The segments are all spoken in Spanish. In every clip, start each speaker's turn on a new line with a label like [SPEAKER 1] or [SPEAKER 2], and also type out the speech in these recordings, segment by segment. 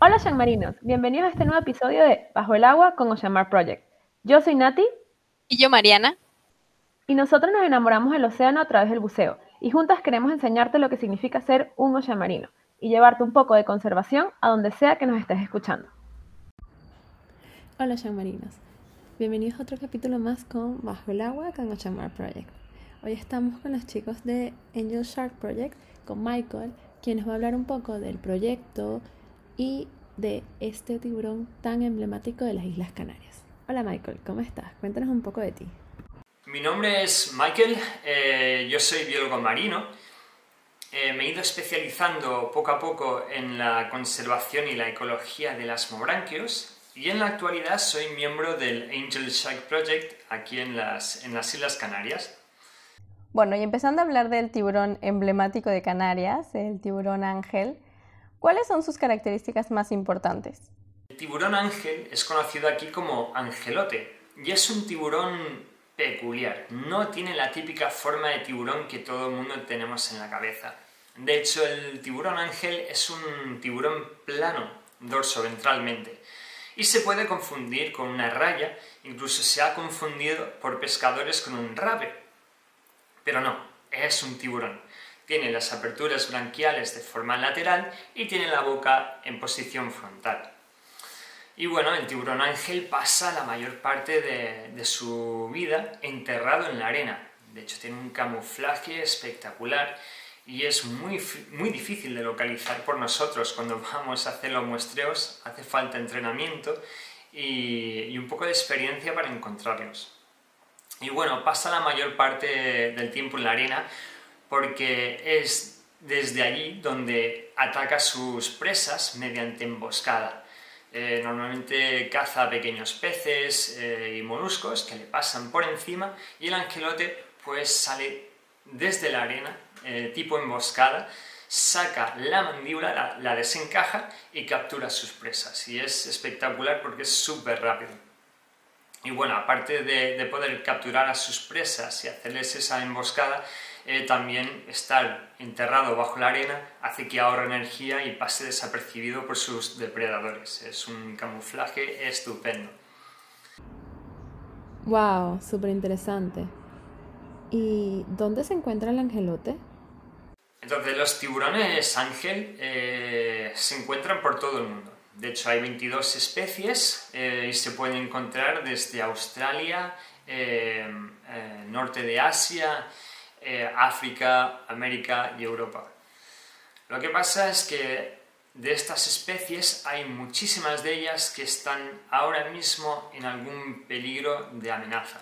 [SPEAKER 1] Hola Marinos, bienvenidos a este nuevo episodio de Bajo el Agua con Oceanmar Project. Yo soy Nati.
[SPEAKER 2] Y yo Mariana.
[SPEAKER 1] Y nosotros nos enamoramos del océano a través del buceo, y juntas queremos enseñarte lo que significa ser un oceanmarino y llevarte un poco de conservación a donde sea que nos estés escuchando.
[SPEAKER 3] Hola Marinos, bienvenidos a otro capítulo más con Bajo el Agua con Oceanmar Project. Hoy estamos con los chicos de Angel Shark Project, con Michael, quien nos va a hablar un poco del proyecto, y de este tiburón tan emblemático de las Islas Canarias. Hola Michael, ¿cómo estás? Cuéntanos un poco de ti.
[SPEAKER 4] Mi nombre es Michael, eh, yo soy biólogo marino. Eh, me he ido especializando poco a poco en la conservación y la ecología de las mobranquios y en la actualidad soy miembro del Angel Shark Project aquí en las, en las Islas Canarias.
[SPEAKER 3] Bueno, y empezando a hablar del tiburón emblemático de Canarias, el tiburón ángel, ¿Cuáles son sus características más importantes?
[SPEAKER 4] El tiburón ángel es conocido aquí como angelote y es un tiburón peculiar. No tiene la típica forma de tiburón que todo el mundo tenemos en la cabeza. De hecho, el tiburón ángel es un tiburón plano dorso ventralmente y se puede confundir con una raya, incluso se ha confundido por pescadores con un rabe. Pero no, es un tiburón tiene las aperturas branquiales de forma lateral y tiene la boca en posición frontal. Y bueno, el tiburón ángel pasa la mayor parte de, su vida enterrado en la arena. De hecho, tiene un camuflaje espectacular y es muy, muy difícil de localizar por nosotros cuando vamos a hacer los muestreos. Hace falta entrenamiento y, y un poco de experiencia para encontrarlos. Y bueno, pasa la mayor parte del tiempo en la arena porque es desde allí donde ataca sus presas mediante emboscada. Eh, normalmente caza pequeños peces eh, y moluscos que le pasan por encima y el angelote pues sale desde la arena, eh, tipo emboscada, saca la mandíbula, la, desencaja y captura sus presas. Y es espectacular porque es súper rápido. Y bueno, aparte de, de poder capturar a sus presas y hacerles esa emboscada, eh, también estar enterrado bajo la arena hace que ahorre energía y pase desapercibido por sus depredadores. Es un camuflaje estupendo.
[SPEAKER 3] Wow, súper interesante. ¿Y dónde se encuentra el angelote?
[SPEAKER 4] Entonces, los tiburones ángel eh, se encuentran por todo el mundo. De hecho, hay 22 especies eh, y se pueden encontrar desde Australia, norte de Asia, eh, África, América y Europa. Lo que pasa es que de estas especies hay muchísimas de ellas que están ahora mismo en algún peligro de amenaza.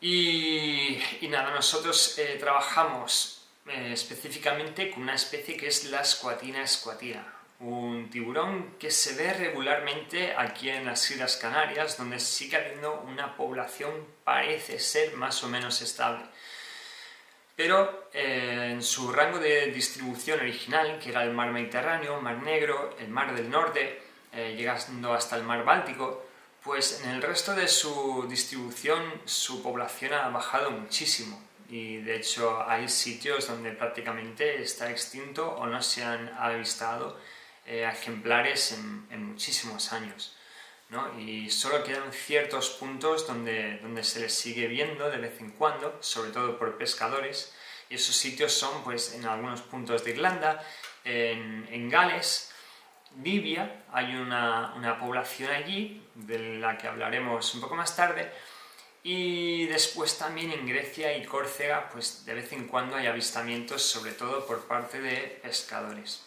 [SPEAKER 4] Y, nada, nosotros eh, trabajamos eh, específicamente con una especie que es la escuatina escuatina un tiburón que se ve regularmente aquí en las Islas Canarias, donde sigue habiendo una población, parece ser más o menos estable. Pero eh, en su rango de distribución original, que era el mar Mediterráneo, mar Negro, el mar del Norte, eh, llegando hasta el mar Báltico, pues en el resto de su distribución su población ha bajado muchísimo y de hecho hay sitios donde prácticamente está extinto o no se han avistado eh, ejemplares en, muchísimos años. ¿no? Y solo quedan ciertos puntos donde, donde se les sigue viendo de vez en cuando, sobre todo por pescadores, y esos sitios son pues, en algunos puntos de Irlanda, en, en Gales, Libia, hay una, una, población allí, de la que hablaremos un poco más tarde, y después también en Grecia y Córcega, pues de vez en cuando hay avistamientos, sobre todo por parte de pescadores.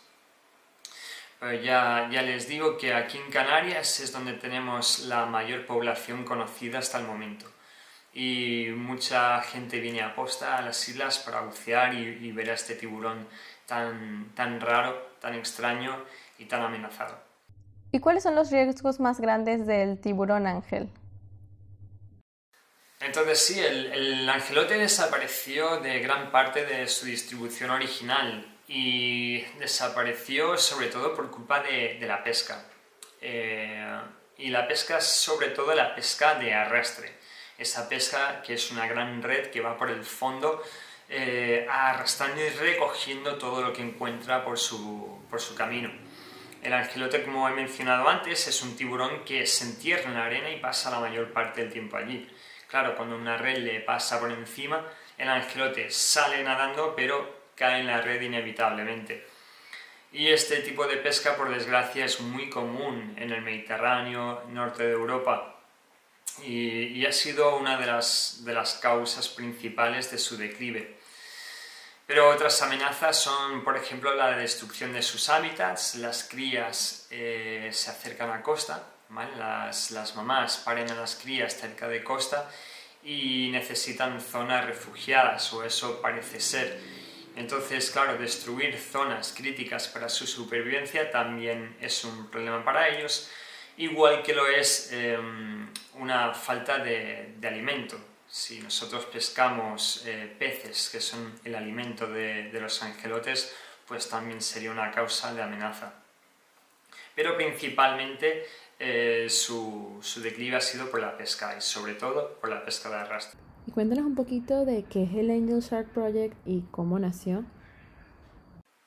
[SPEAKER 4] Ya, ya les digo que aquí en Canarias es donde tenemos la mayor población conocida hasta el momento. Y mucha gente viene a posta a las islas para bucear y, ver a este tiburón tan, tan raro, tan extraño y tan amenazado.
[SPEAKER 3] ¿Y cuáles son los riesgos más grandes del tiburón ángel?
[SPEAKER 4] Entonces sí, el, el, angelote desapareció de gran parte de su distribución original y desapareció sobre todo por culpa de, la pesca. Eh, y la pesca sobre todo la pesca de arrastre. Esa pesca que es una gran red que va por el fondo eh, arrastrando y recogiendo todo lo que encuentra por su, por su camino. El angelote, como he mencionado antes, es un tiburón que se entierra en la arena y pasa la mayor parte del tiempo allí. Claro, cuando una red le pasa por encima, el angelote sale nadando, pero cae en la red inevitablemente. Y este tipo de pesca, por desgracia, es muy común en el Mediterráneo, norte de Europa, y, ha sido una de las, de las causas principales de su declive. Pero otras amenazas son, por ejemplo, la destrucción de sus hábitats, las crías eh, se acercan a costa, las, las, mamás paren a las crías cerca de costa y necesitan zonas refugiadas, o eso parece ser. Entonces, claro, destruir zonas críticas para su supervivencia también es un problema para ellos, igual que lo es em, una falta de, alimento. Si nosotros pescamos eh, peces, que son el alimento de, los angelotes, pues también sería una causa de amenaza. Pero principalmente eh, su, su, declive ha sido por la pesca y sobre todo por la pesca de arrastre.
[SPEAKER 3] Y cuéntanos un poquito de qué es el Angel Shark Project y cómo nació.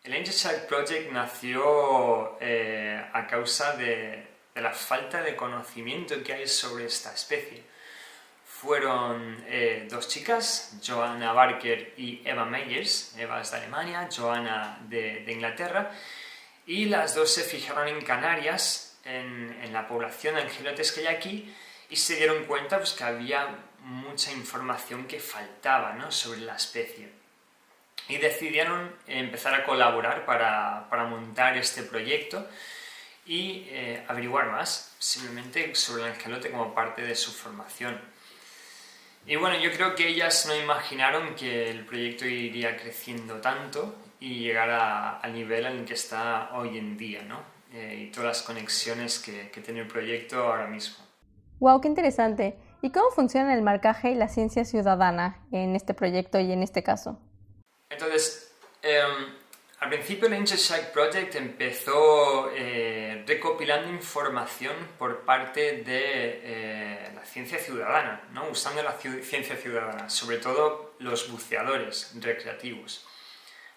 [SPEAKER 4] El Angel Shark Project nació eh, a causa de, de la falta de conocimiento que hay sobre esta especie. Fueron eh, dos chicas, Joanna Barker y Eva Meyers. Eva es de Alemania, Joanna de, Inglaterra. Y las dos se fijaron en Canarias, en, la población de angelotes que hay aquí, y se dieron cuenta pues, que había mucha información que faltaba sobre la especie. Y decidieron empezar a colaborar para, para montar este proyecto y eh, averiguar más simplemente sobre el angelote como parte de su formación. Y bueno, yo creo que ellas no imaginaron que el proyecto iría creciendo tanto y llegara al nivel en el que está hoy en día, ¿no? Eh, y todas las conexiones que, que tiene el proyecto ahora mismo.
[SPEAKER 2] ¡Wow! ¡Qué interesante! ¿Y cómo funciona el marcaje y la ciencia ciudadana en este proyecto y en este caso?
[SPEAKER 4] Entonces, em, al principio el Shark Project empezó eh, recopilando información por parte de eh, la ciencia ciudadana, ¿no? usando la ciencia ciudadana, sobre todo los buceadores recreativos.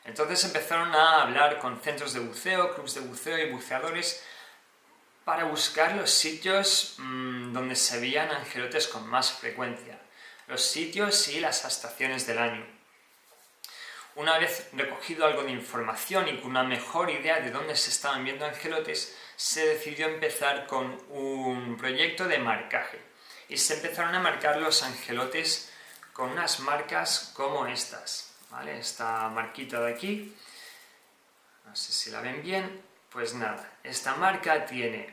[SPEAKER 4] Entonces empezaron a hablar con centros de buceo, clubes de buceo y buceadores para buscar los sitios mm, donde se veían angelotes con más frecuencia, los sitios y las estaciones del año. Una vez recogido algo de información y con una mejor idea de dónde se estaban viendo angelotes, se decidió empezar con un proyecto de marcaje. Y se empezaron a marcar los angelotes con unas marcas como estas. ¿vale? Esta marquita de aquí, no sé si la ven bien, pues nada, esta marca tiene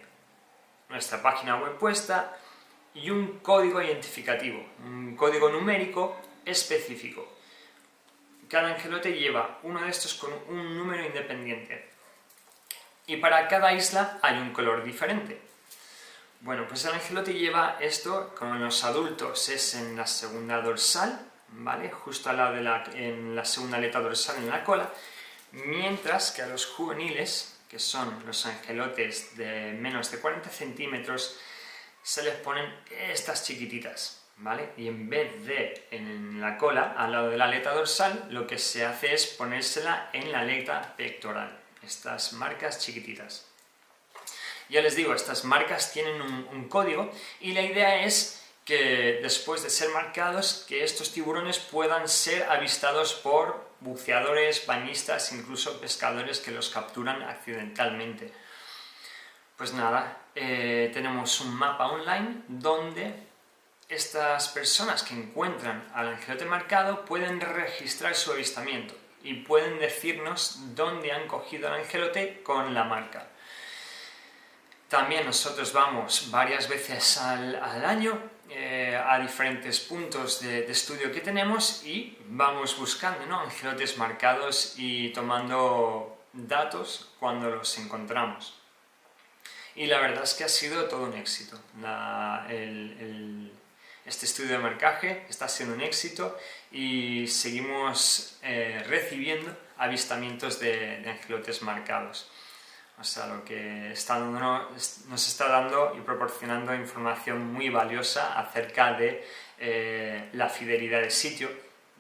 [SPEAKER 4] nuestra página web puesta y un código identificativo, un código numérico específico. Cada angelote lleva uno de estos con un número independiente. Y para cada isla hay un color diferente. Bueno, pues el angelote lleva esto, con los adultos es en la segunda dorsal, ¿vale? Justo al lado de la, en la segunda aleta dorsal en la cola, mientras que a los juveniles, que son los angelotes de menos de 40 centímetros, se les ponen estas chiquititas, ¿vale? Y en vez de en la cola, al lado de la aleta dorsal, lo que se hace es ponérsela en la aleta pectoral, estas marcas chiquititas. Ya les digo, estas marcas tienen un, código y la idea es que después de ser marcados, que estos tiburones puedan ser avistados por buceadores, bañistas, incluso pescadores que los capturan accidentalmente. Pues nada, eh, tenemos un mapa online donde estas personas que encuentran al angelote marcado pueden registrar su avistamiento y pueden decirnos dónde han cogido al angelote con la marca. También nosotros vamos varias veces al, año eh, a diferentes puntos de, estudio que tenemos y vamos buscando ¿no? angelotes marcados y tomando datos cuando los encontramos. Y la verdad es que ha sido todo un éxito. el, este estudio de marcaje está siendo un éxito y seguimos eh, recibiendo avistamientos de, angelotes marcados. O sea, lo que está nos está dando y proporcionando información muy valiosa acerca de eh, la fidelidad del sitio,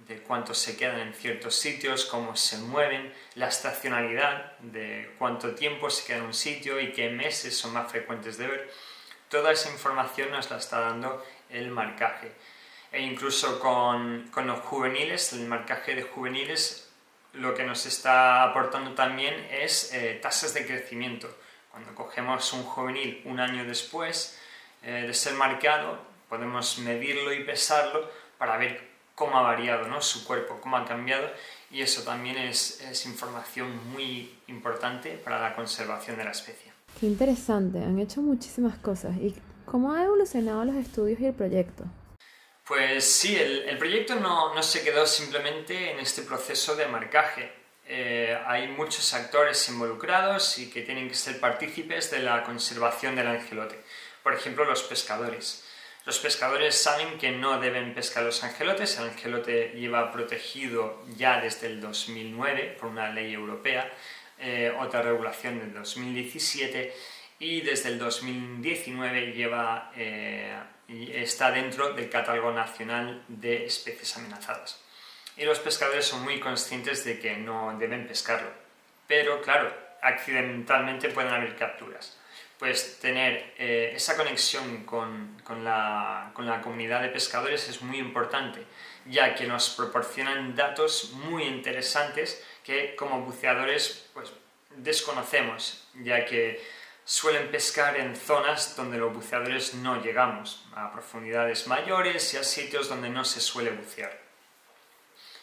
[SPEAKER 4] de cuánto se quedan en ciertos sitios, cómo se mueven, la estacionalidad, de cuánto tiempo se queda en un sitio y qué meses son más frecuentes de ver. Toda esa información nos la está dando el marcaje. E incluso con, con los juveniles, el marcaje de juveniles, lo que nos está aportando también es eh, tasas de crecimiento. Cuando cogemos un juvenil un año después eh, de ser marcado, podemos medirlo y pesarlo para ver cómo ha variado ¿no? su cuerpo, cómo ha cambiado y eso también es, es información muy importante para la conservación de la especie.
[SPEAKER 3] Qué interesante, han hecho muchísimas cosas. ¿Y cómo han evolucionado los estudios y el proyecto?
[SPEAKER 4] Pues sí, el, proyecto no, no, se quedó simplemente en este proceso de marcaje. Eh, hay muchos actores involucrados y que tienen que ser partícipes de la conservación del angelote. Por ejemplo, los pescadores. Los pescadores saben que no deben pescar los angelotes. El angelote lleva protegido ya desde el 2009 por una ley europea, eh, otra regulación del 2017 y desde el 2019 lleva eh, y está dentro del catálogo nacional de especies amenazadas. Y los pescadores son muy conscientes de que no deben pescarlo. Pero claro, accidentalmente pueden haber capturas. Pues tener eh, esa conexión con, con, la, con la comunidad de pescadores es muy importante, ya que nos proporcionan datos muy interesantes que como buceadores pues, desconocemos, ya que suelen pescar en zonas donde los buceadores no llegamos, a profundidades mayores y a sitios donde no se suele bucear.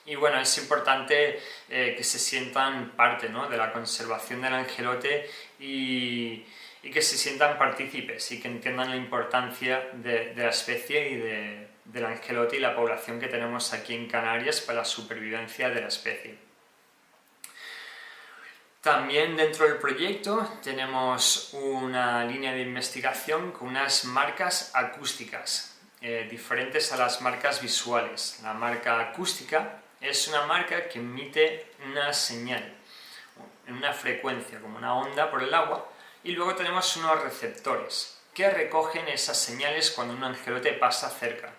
[SPEAKER 4] Y bueno, es importante eh, que se sientan parte ¿no? de la conservación del angelote y, que se sientan partícipes y que entiendan la importancia de, la especie y de, del angelote y la población que tenemos aquí en Canarias para la supervivencia de la especie. También dentro del proyecto tenemos una línea de investigación con unas marcas acústicas, eh, diferentes a las marcas visuales. La marca acústica es una marca que emite una señal en una frecuencia, como una onda por el agua, y luego tenemos unos receptores que recogen esas señales cuando un angelote pasa cerca.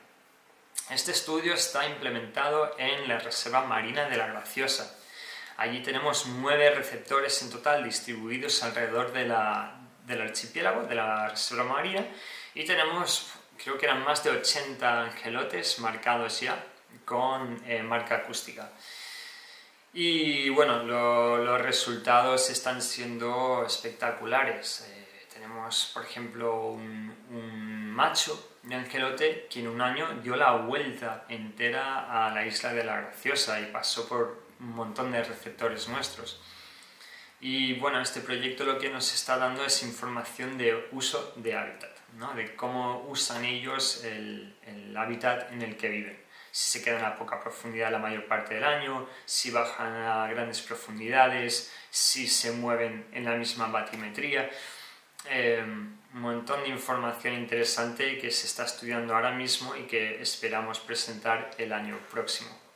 [SPEAKER 4] Este estudio está implementado en la Reserva Marina de la Graciosa, Allí tenemos nueve receptores en total distribuidos alrededor de la, del archipiélago, de la reserva marina, y tenemos, creo que eran más de 80 angelotes marcados ya con eh, marca acústica. Y bueno, los resultados están siendo espectaculares. Eh, tenemos, por ejemplo, un, macho de angelote que en un año dio la vuelta entera a la isla de la Graciosa y pasó por un montón de receptores nuestros. Y bueno, este proyecto lo que nos está dando es información de uso de hábitat, ¿no? de cómo usan ellos el, hábitat en el que viven. Si se quedan a poca profundidad la mayor parte del año, si bajan a grandes profundidades, si se mueven en la misma batimetría. Eh, un montón de información interesante que se está estudiando ahora mismo y que esperamos presentar el año próximo.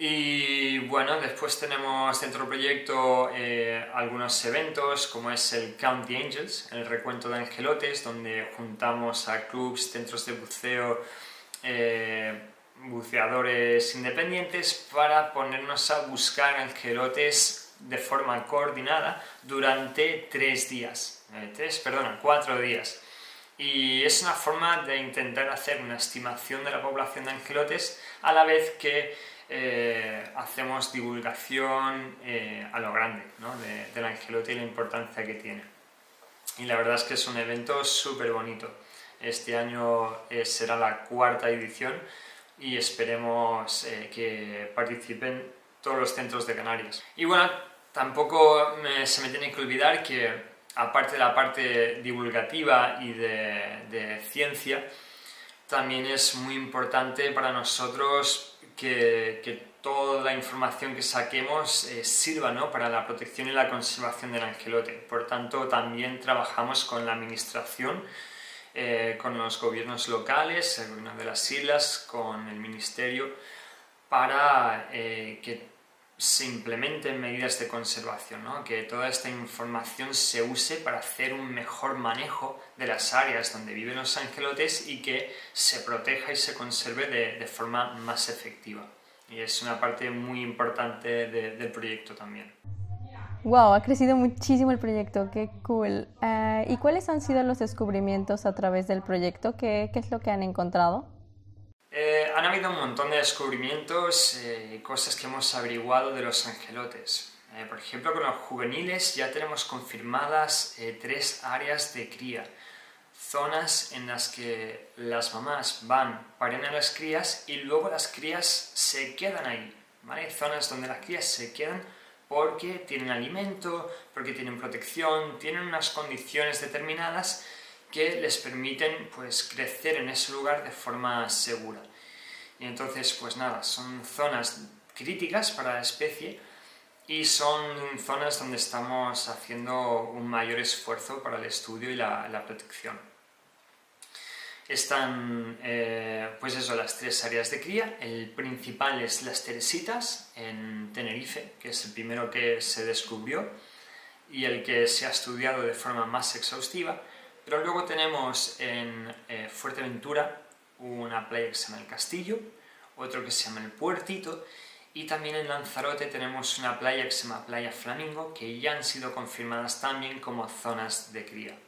[SPEAKER 4] Y bueno, después tenemos dentro del proyecto eh, algunos eventos como es el Count the Angels, el recuento de angelotes, donde juntamos a clubs, centros de buceo, eh, buceadores independientes para ponernos a buscar angelotes de forma coordinada durante tres días, eh, tres, perdona, cuatro días. Y es una forma de intentar hacer una estimación de la población de angelotes a la vez que eh, hacemos divulgación eh, a lo grande ¿no? de, del angelote y la importancia que tiene. Y la verdad es que es un evento súper bonito. Este año eh, será la cuarta edición y esperemos eh, que participen todos los centros de Canarias. Y bueno, tampoco me, se me tiene que olvidar que aparte de la parte divulgativa y de, de ciencia, también es muy importante para nosotros que, que toda la información que saquemos eh, sirva ¿no? para la protección y la conservación del angelote. Por tanto, también trabajamos con la administración, eh, con los gobiernos locales, el de las islas, con el ministerio, para eh, que se implementen medidas de conservación, ¿no? que toda esta información se use para hacer un mejor manejo de las áreas donde viven los angelotes y que se proteja y se conserve de, forma más efectiva. Y es una parte muy importante del proyecto también.
[SPEAKER 2] Wow, ha crecido muchísimo el proyecto, qué cool. Eh, ¿Y cuáles han sido los descubrimientos a través del proyecto? ¿Qué, qué es lo que han encontrado?
[SPEAKER 4] Eh, han habido un montón de descubrimientos y eh, cosas que hemos averiguado de los angelotes. Eh, por ejemplo, con los juveniles ya tenemos confirmadas tres áreas de cría. Zonas en las que las mamás van, paren a las crías y luego las crías se quedan ahí. ¿vale? Zonas donde las crías se quedan porque tienen alimento, porque tienen protección, tienen unas condiciones determinadas que les permiten pues, crecer en ese lugar de forma segura. Y entonces, pues nada, son zonas críticas para la especie y son zonas donde estamos haciendo un mayor esfuerzo para el estudio y la, protección. Están, eh, pues eso, las tres áreas de cría. El principal es las Teresitas en Tenerife, que es el primero que se descubrió y el que se ha estudiado de forma más exhaustiva. Pero luego tenemos en eh, Fuerteventura una playa que se llama El Castillo, otro que se llama El Puertito, y también en Lanzarote tenemos una playa que se llama Playa Flamingo, que ya han sido confirmadas también como zonas de cría.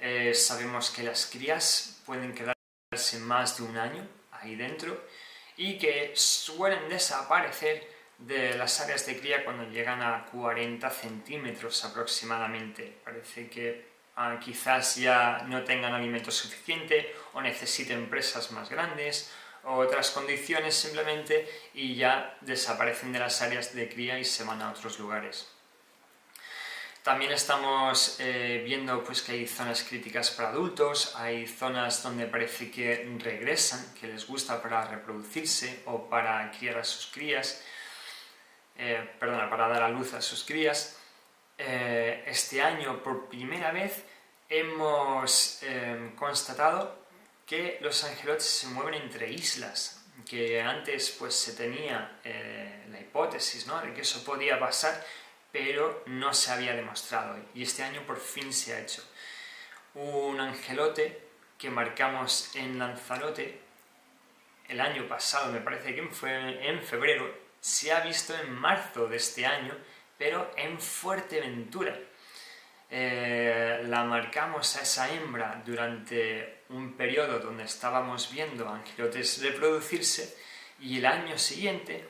[SPEAKER 4] Eh, sabemos que las crías pueden quedarse más de un año ahí dentro y que suelen desaparecer de las áreas de cría cuando llegan a 40 centímetros aproximadamente. Parece que Ah, quizás ya no tengan alimento suficiente o necesiten presas más grandes o otras condiciones simplemente y ya desaparecen de las áreas de cría y se van a otros lugares. También estamos eh, viendo pues, que hay zonas críticas para adultos, hay zonas donde parece que regresan, que les gusta para reproducirse o para criar a sus crías, eh, perdona, para dar a luz a sus crías. Eh, este año por primera vez hemos em, constatado que los angelotes se mueven entre islas, que antes pues se tenía eh, la hipótesis ¿no? de que eso podía pasar, pero no se había demostrado y este año por fin se ha hecho. Un angelote que marcamos en Lanzarote el año pasado, me parece que fue en febrero, se ha visto en marzo de este año pero en Fuerteventura. Eh, la marcamos a esa hembra durante un periodo donde estábamos viendo angelotes reproducirse y el año siguiente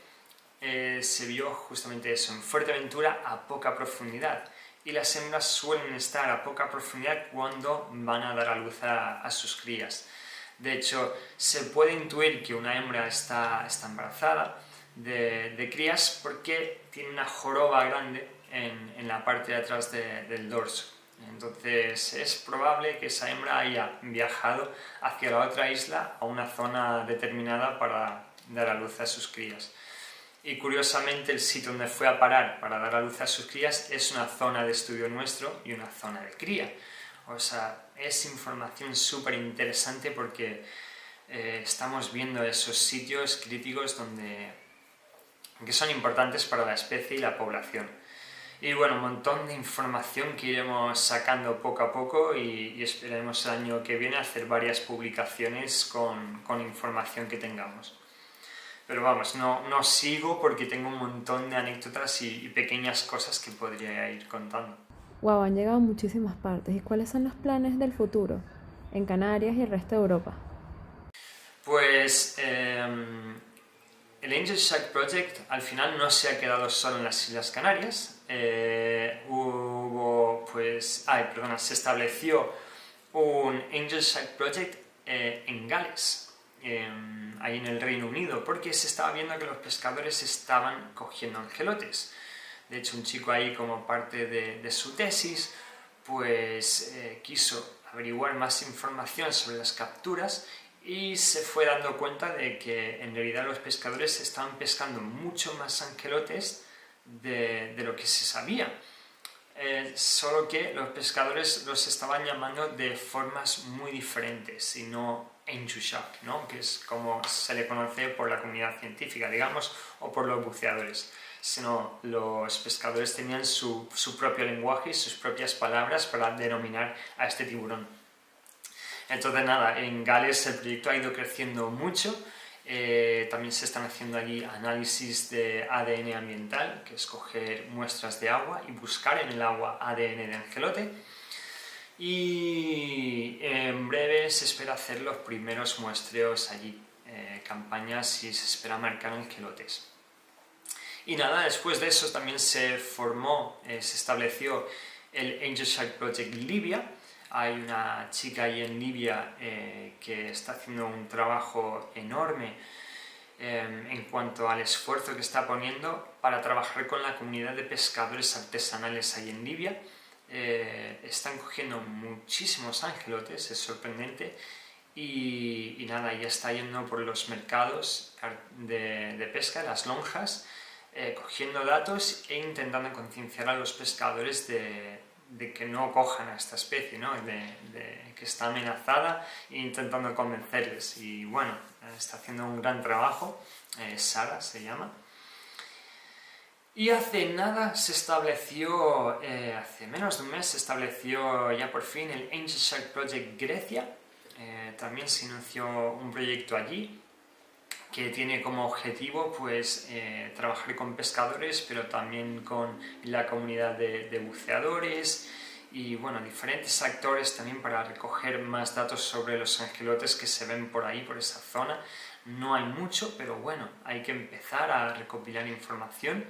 [SPEAKER 4] eh, se vio justamente eso, en Fuerteventura a poca profundidad. Y las hembras suelen estar a poca profundidad cuando van a dar a luz a, sus crías. De hecho, se puede intuir que una hembra está, está embarazada de, crías porque tiene una joroba grande en, la parte de atrás del dorso. Entonces es probable que esa hembra haya viajado hacia la otra isla a una zona determinada para dar a luz a sus crías. Y curiosamente el sitio donde fue a parar para dar a luz a sus crías es una zona de estudio nuestro y una zona de cría. O sea, es información súper interesante porque eh, estamos viendo esos sitios críticos donde que son importantes para la especie y la población. Y bueno, un montón de información que iremos sacando poco a poco y, esperemos el año que viene hacer varias publicaciones con, con información que tengamos. Pero vamos, no, no, sigo porque tengo un montón de anécdotas y, y, pequeñas cosas que podría ir contando.
[SPEAKER 3] Wow, han llegado muchísimas partes. ¿Y cuáles son los planes del futuro en Canarias y el resto de Europa?
[SPEAKER 4] Pues eh, el Angel Shack Project al final no se ha quedado solo en las Islas Canarias. Eh, hubo, pues, ay, perdona, se estableció un Angel Shack Project eh, en Gales, ahí en el Reino Unido, porque se estaba viendo que los pescadores estaban cogiendo angelotes. De hecho, un chico ahí, como parte de, su tesis, pues eh, quiso averiguar más información sobre las capturas y se fue dando cuenta de que en realidad los pescadores estaban pescando mucho más angelotes de, lo que se sabía. Eh, solo que los pescadores los estaban llamando de formas muy diferentes y no enchushak, ¿no? que es como se le conoce por la comunidad científica, digamos, o por los buceadores. sino los pescadores tenían su, su propio lenguaje y sus propias palabras para denominar a este tiburón. Entonces nada, en Gales el proyecto ha ido creciendo mucho, eh, también se están haciendo allí análisis de ADN ambiental, que es coger muestras de agua y buscar en el agua ADN de angelote. Y en breve se espera hacer los primeros muestreos allí, eh, campañas y se espera marcar angelotes. Y nada, después de eso también se formó, eh, se estableció el Angel Shark Project Libia, hay una chica ahí en Libia eh, que está haciendo un trabajo enorme em, en cuanto al esfuerzo que está poniendo para trabajar con la comunidad de pescadores artesanales ahí en Libia. Eh, están cogiendo muchísimos angelotes, es sorprendente. Y, nada, ya está yendo por los mercados de, pesca, las lonjas, eh, cogiendo datos e intentando concienciar a los pescadores de, de que no cojan a esta especie, ¿no? de, que está amenazada e intentando convencerles. Y bueno, está haciendo un gran trabajo, eh, Sara se llama. Y hace nada se estableció, eh, hace menos de un mes se estableció ya por fin el Angel Shark Project Grecia. Eh, también se inició un proyecto allí que tiene como objetivo pues eh, trabajar con pescadores pero también con la comunidad de, buceadores y bueno diferentes actores también para recoger más datos sobre los angelotes que se ven por ahí por esa zona. No hay mucho pero bueno hay que empezar a recopilar información.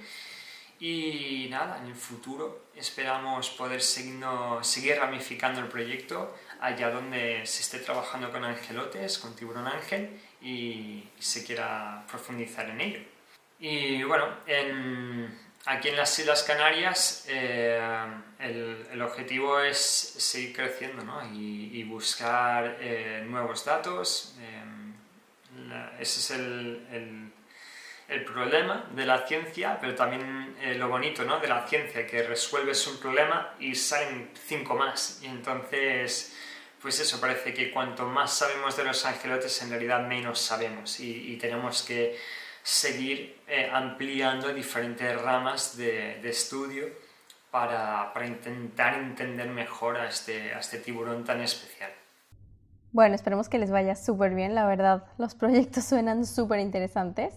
[SPEAKER 4] Y nada, en el futuro esperamos poder seguir ramificando el proyecto allá donde se esté trabajando con angelotes, con tiburón ángel y se quiera profundizar en ello. Y bueno, aquí en las Islas Canarias eh, el, objetivo es seguir creciendo y, buscar eh, nuevos datos. Eh, ese es el, el, problema de la ciencia, pero también lo bonito ¿no? de la ciencia, que resuelves un problema y salen cinco más. Y entonces pues eso, parece que cuanto más sabemos de los angelotes, en realidad menos sabemos y, tenemos que seguir eh, ampliando diferentes ramas de, estudio para, intentar entender mejor a este, a este tiburón tan especial.
[SPEAKER 2] Bueno, esperemos que les vaya súper bien, la verdad, los proyectos suenan súper interesantes.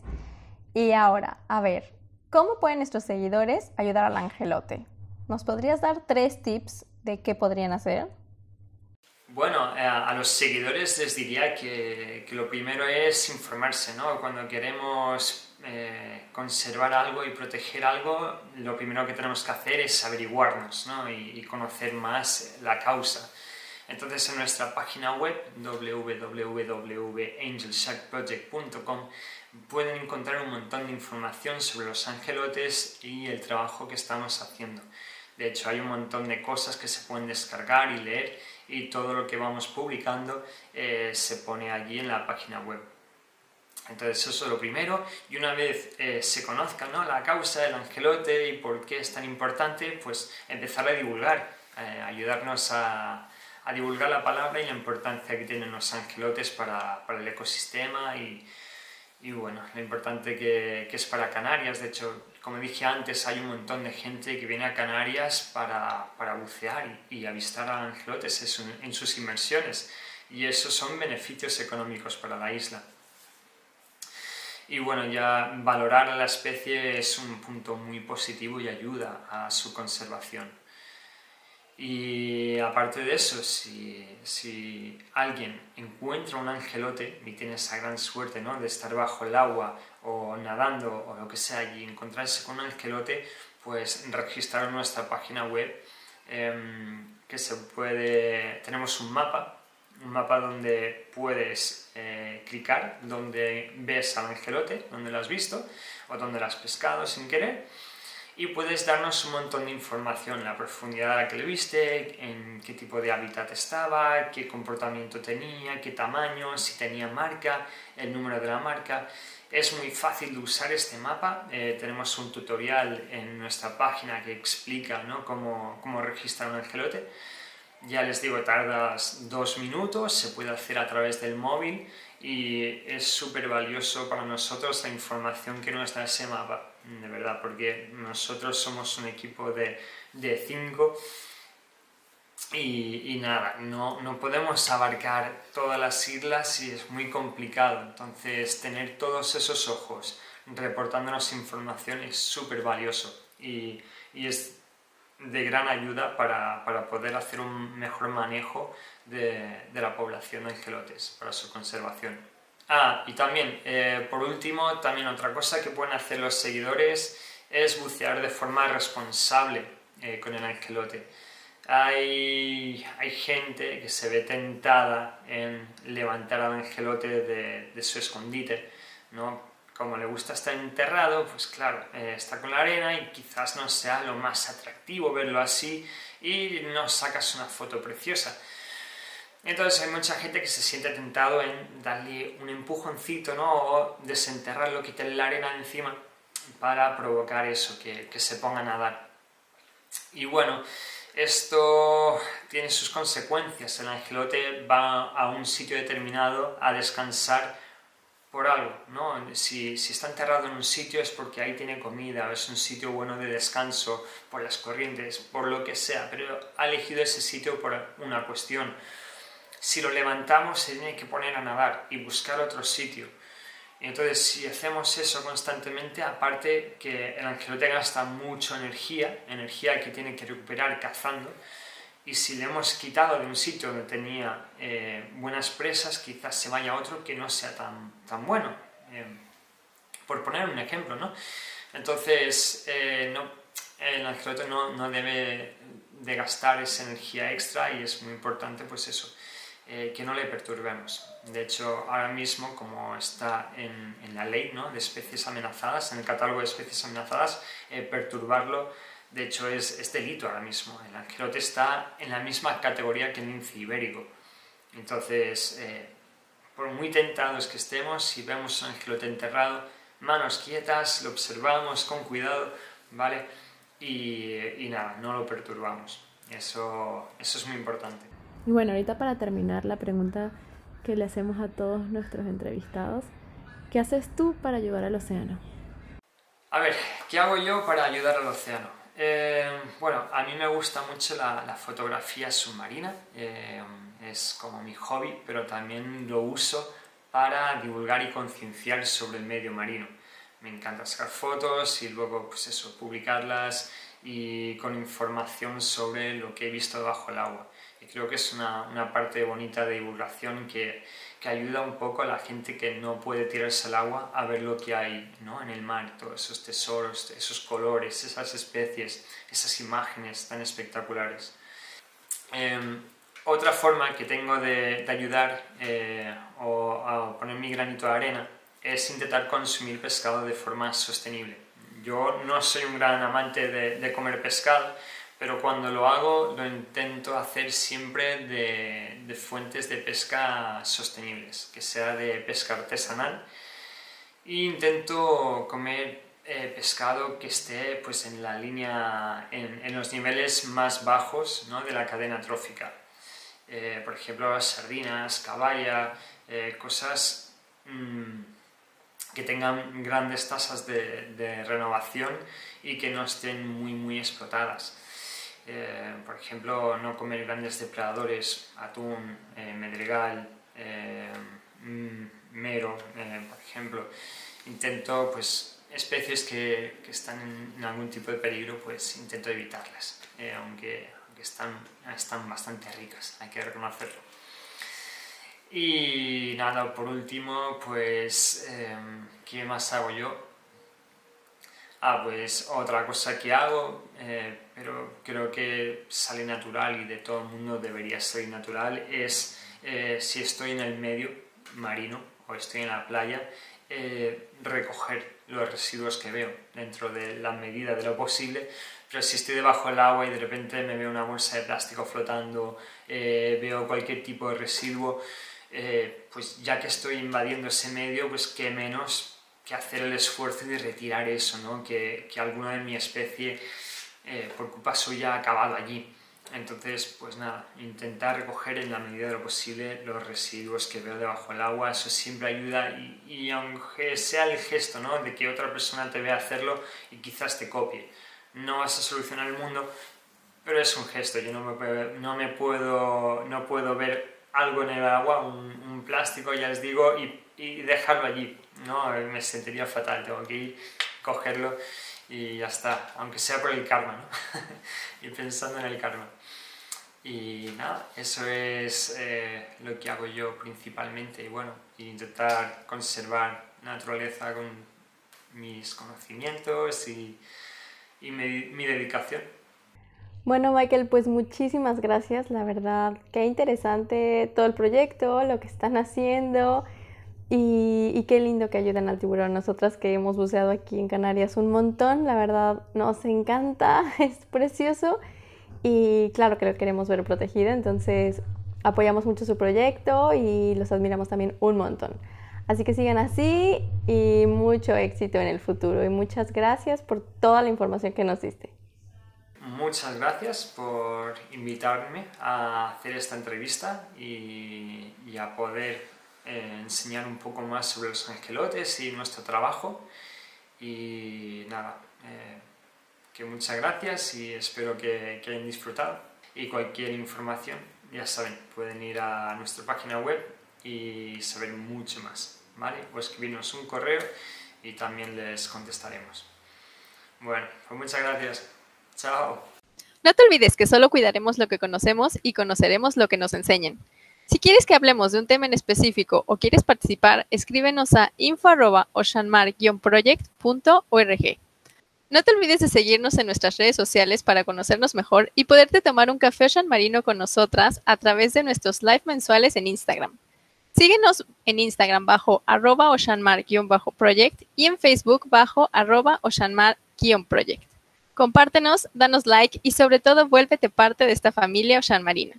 [SPEAKER 2] Y ahora, a ver, ¿cómo pueden nuestros seguidores ayudar al angelote? ¿Nos podrías dar tres tips de qué podrían hacer?
[SPEAKER 4] Bueno, eh, a, los seguidores les diría que, lo primero es informarse, ¿no? Cuando queremos eh, conservar algo y proteger algo, lo primero que tenemos que hacer es averiguarnos, ¿no? y, conocer más la causa. Entonces en nuestra página web www.angelsharkproject.com pueden encontrar un montón de información sobre los angelotes y el trabajo que estamos haciendo. De hecho, hay un montón de cosas que se pueden descargar y leer y todo lo que vamos publicando eh, se pone allí en la página web. Entonces eso es lo primero y una vez eh, se conozca ¿no? la causa del angelote y por qué es tan importante, pues empezar a divulgar, eh, ayudarnos a, divulgar la palabra y la importancia que tienen los angelotes para, para el ecosistema y, y, bueno, lo importante que, que es para Canarias. De hecho, como dije antes, hay un montón de gente que viene a Canarias para, para bucear y, avistar a angelotes en sus inmersiones y esos son beneficios económicos para la isla. Y bueno, ya valorar a la especie es un punto muy positivo y ayuda a su conservación. Y aparte de eso, si, si, alguien encuentra un angelote y tiene esa gran suerte ¿no? de estar bajo el agua o nadando o lo que sea y encontrarse con un angelote, pues registrar nuestra página web em, que se puede... Tenemos un mapa, un mapa donde puedes eh, clicar, donde ves al angelote, donde lo has visto o donde lo has pescado sin querer y puedes darnos un montón de información, la profundidad a la que lo viste, en qué tipo de hábitat estaba, qué comportamiento tenía, qué tamaño, si tenía marca, el número de la marca. Es muy fácil de usar este mapa, eh, tenemos un tutorial en nuestra página que explica ¿no? cómo, cómo registrar un angelote. Ya les digo, tardas dos minutos, se puede hacer a través del móvil y es súper valioso para nosotros la información que nos da ese mapa. De verdad, porque nosotros somos un equipo de, de cinco y, nada, no, no, podemos abarcar todas las islas y es muy complicado. Entonces, tener todos esos ojos reportándonos información es súper valioso y, y, es de gran ayuda para, para, poder hacer un mejor manejo de, de, la población de angelotes, para su conservación. Ah, y también, eh, por último, también otra cosa que pueden hacer los seguidores es bucear de forma responsable eh, con el angelote hay, hay, gente que se ve tentada en levantar al angelote de, su escondite, ¿no? Como le gusta estar enterrado, pues claro, eh, está con la arena y quizás no sea lo más atractivo verlo así y no sacas una foto preciosa. Entonces hay mucha gente que se siente tentado en darle un empujoncito, ¿no? O desenterrarlo, quitarle la arena encima para provocar eso, que, que se ponga a nadar. Y bueno, esto tiene sus consecuencias. El angelote va a un sitio determinado a descansar por algo, ¿no? Si, está enterrado en un sitio es porque ahí tiene comida, es un sitio bueno de descanso, por las corrientes, por lo que sea, pero ha elegido ese sitio por una cuestión. Si lo levantamos se tiene que poner a nadar y buscar otro sitio. Entonces, si hacemos eso constantemente, aparte que el angelote gasta mucha energía, energía que tiene que recuperar cazando, y si le hemos quitado de un sitio donde tenía eh, buenas presas, quizás se vaya a otro que no sea tan, tan bueno. Eh, por poner un ejemplo, ¿no? Entonces, eh, no, el angelote no, no debe de gastar esa energía extra y es muy importante, pues eso, eh, que no le perturbemos. De hecho, ahora mismo, como está en, la ley ¿no? de especies amenazadas, en el catálogo de especies amenazadas, eh, perturbarlo, de hecho, es, delito ahora mismo. El angelote está en la misma categoría que el lince ibérico. Entonces, eh, por muy tentados que estemos, si vemos un angelote enterrado, manos quietas, lo observamos con cuidado, ¿vale? Y, y nada, no lo perturbamos. Eso, eso es muy importante.
[SPEAKER 3] Y bueno, ahorita para terminar la pregunta que le hacemos a todos nuestros entrevistados, ¿qué haces tú para ayudar al océano?
[SPEAKER 4] A ver, ¿qué hago yo para ayudar al océano? Eh, bueno, a mí me gusta mucho la, fotografía submarina, eh, es como mi hobby, pero también lo uso para divulgar y concienciar sobre el medio marino. Me encanta sacar fotos y luego, pues eso, publicarlas y con información sobre lo que he visto bajo el agua. Creo que es una, una parte bonita de divulgación que, que, ayuda un poco a la gente que no puede tirarse al agua a ver lo que hay ¿no? en el mar, todos esos tesoros, esos colores, esas especies, esas imágenes tan espectaculares. Em, otra forma que tengo de, de ayudar eh, o a poner mi granito de arena es intentar consumir pescado de forma sostenible. Yo no soy un gran amante de, de comer pescado, pero cuando lo hago lo intento hacer siempre de, fuentes de pesca sostenibles, que sea de pesca artesanal. E intento comer eh, pescado que esté pues, en la línea, en, los niveles más bajos ¿no? de la cadena trófica. Eh, por ejemplo, sardinas, caballa, eh, cosas mmm, que tengan grandes tasas de, de renovación y que no estén muy, muy explotadas. Eh, por ejemplo, no comer grandes depredadores, atún, eh, medregal, eh, mm, mero, por ejemplo. Intento, pues, especies que, están en, algún tipo de peligro, pues intento evitarlas, aunque, aunque están, están bastante ricas, hay que reconocerlo. Y nada, por último, pues, ¿qué más hago yo? Ah, pues otra cosa que hago, eh, pero creo que sale natural y de todo el mundo debería ser natural, es eh, si estoy en el medio marino o estoy en la playa, eh, recoger los residuos que veo dentro de la medida de lo posible, pero si estoy debajo del agua y de repente me veo una bolsa de plástico flotando, veo cualquier tipo de residuo, pues ya que estoy invadiendo ese medio, pues qué menos que hacer el esfuerzo de retirar eso, ¿no? que, que alguna de mi especie, eh, por culpa suya, acabado allí. Entonces, pues nada, intentar recoger en la medida de lo posible los residuos que veo debajo del agua, eso siempre ayuda y, aunque sea el gesto, ¿no? De que otra persona te vea hacerlo y quizás te copie. No vas a solucionar el mundo, pero es un gesto, yo no me, no me puedo, no puedo ver algo en el agua, un, un plástico, ya les digo, y, y, dejarlo allí, ¿no? Me sentiría fatal, tengo que ir, cogerlo y ya está, aunque sea por el karma, ¿no? y pensando en el karma. Y nada, eso es eh, lo que hago yo principalmente y bueno, intentar conservar naturaleza con mis conocimientos y, y mi dedicación.
[SPEAKER 2] Bueno, Michael, pues muchísimas gracias, la verdad, qué interesante todo el proyecto, lo que están haciendo y, qué lindo que ayuden al tiburón. Nosotras que hemos buceado aquí en Canarias un montón, la verdad nos encanta, es precioso y claro que lo queremos ver protegido, entonces apoyamos mucho su proyecto y los admiramos también un montón. Así que sigan así y mucho éxito en el futuro y muchas gracias por toda la información que nos diste.
[SPEAKER 4] Muchas gracias por invitarme a hacer esta entrevista y a poder eh, enseñar un poco más sobre los angelotes y nuestro trabajo. Y nada, eh, que muchas gracias y espero que, que hayan disfrutado. Y cualquier información, ya saben, pueden ir a nuestra página web y saber mucho más, ¿vale? O escribirnos un correo y también les contestaremos. Bueno, pues muchas gracias. Chao.
[SPEAKER 5] No te olvides que solo cuidaremos lo que conocemos y conoceremos lo que nos enseñen. Si quieres que hablemos de un tema en específico o quieres participar, escríbenos a info.oceanmar-project.org. No te olvides de seguirnos en nuestras redes sociales para conocernos mejor y poderte tomar un café ocean marino con nosotras a través de nuestros live mensuales en Instagram. Síguenos en Instagram bajo arroba oceanmar-project y en Facebook bajo arroba oceanmar-project. Compártenos, danos like y sobre todo vuélvete parte de esta familia Ocean Marina.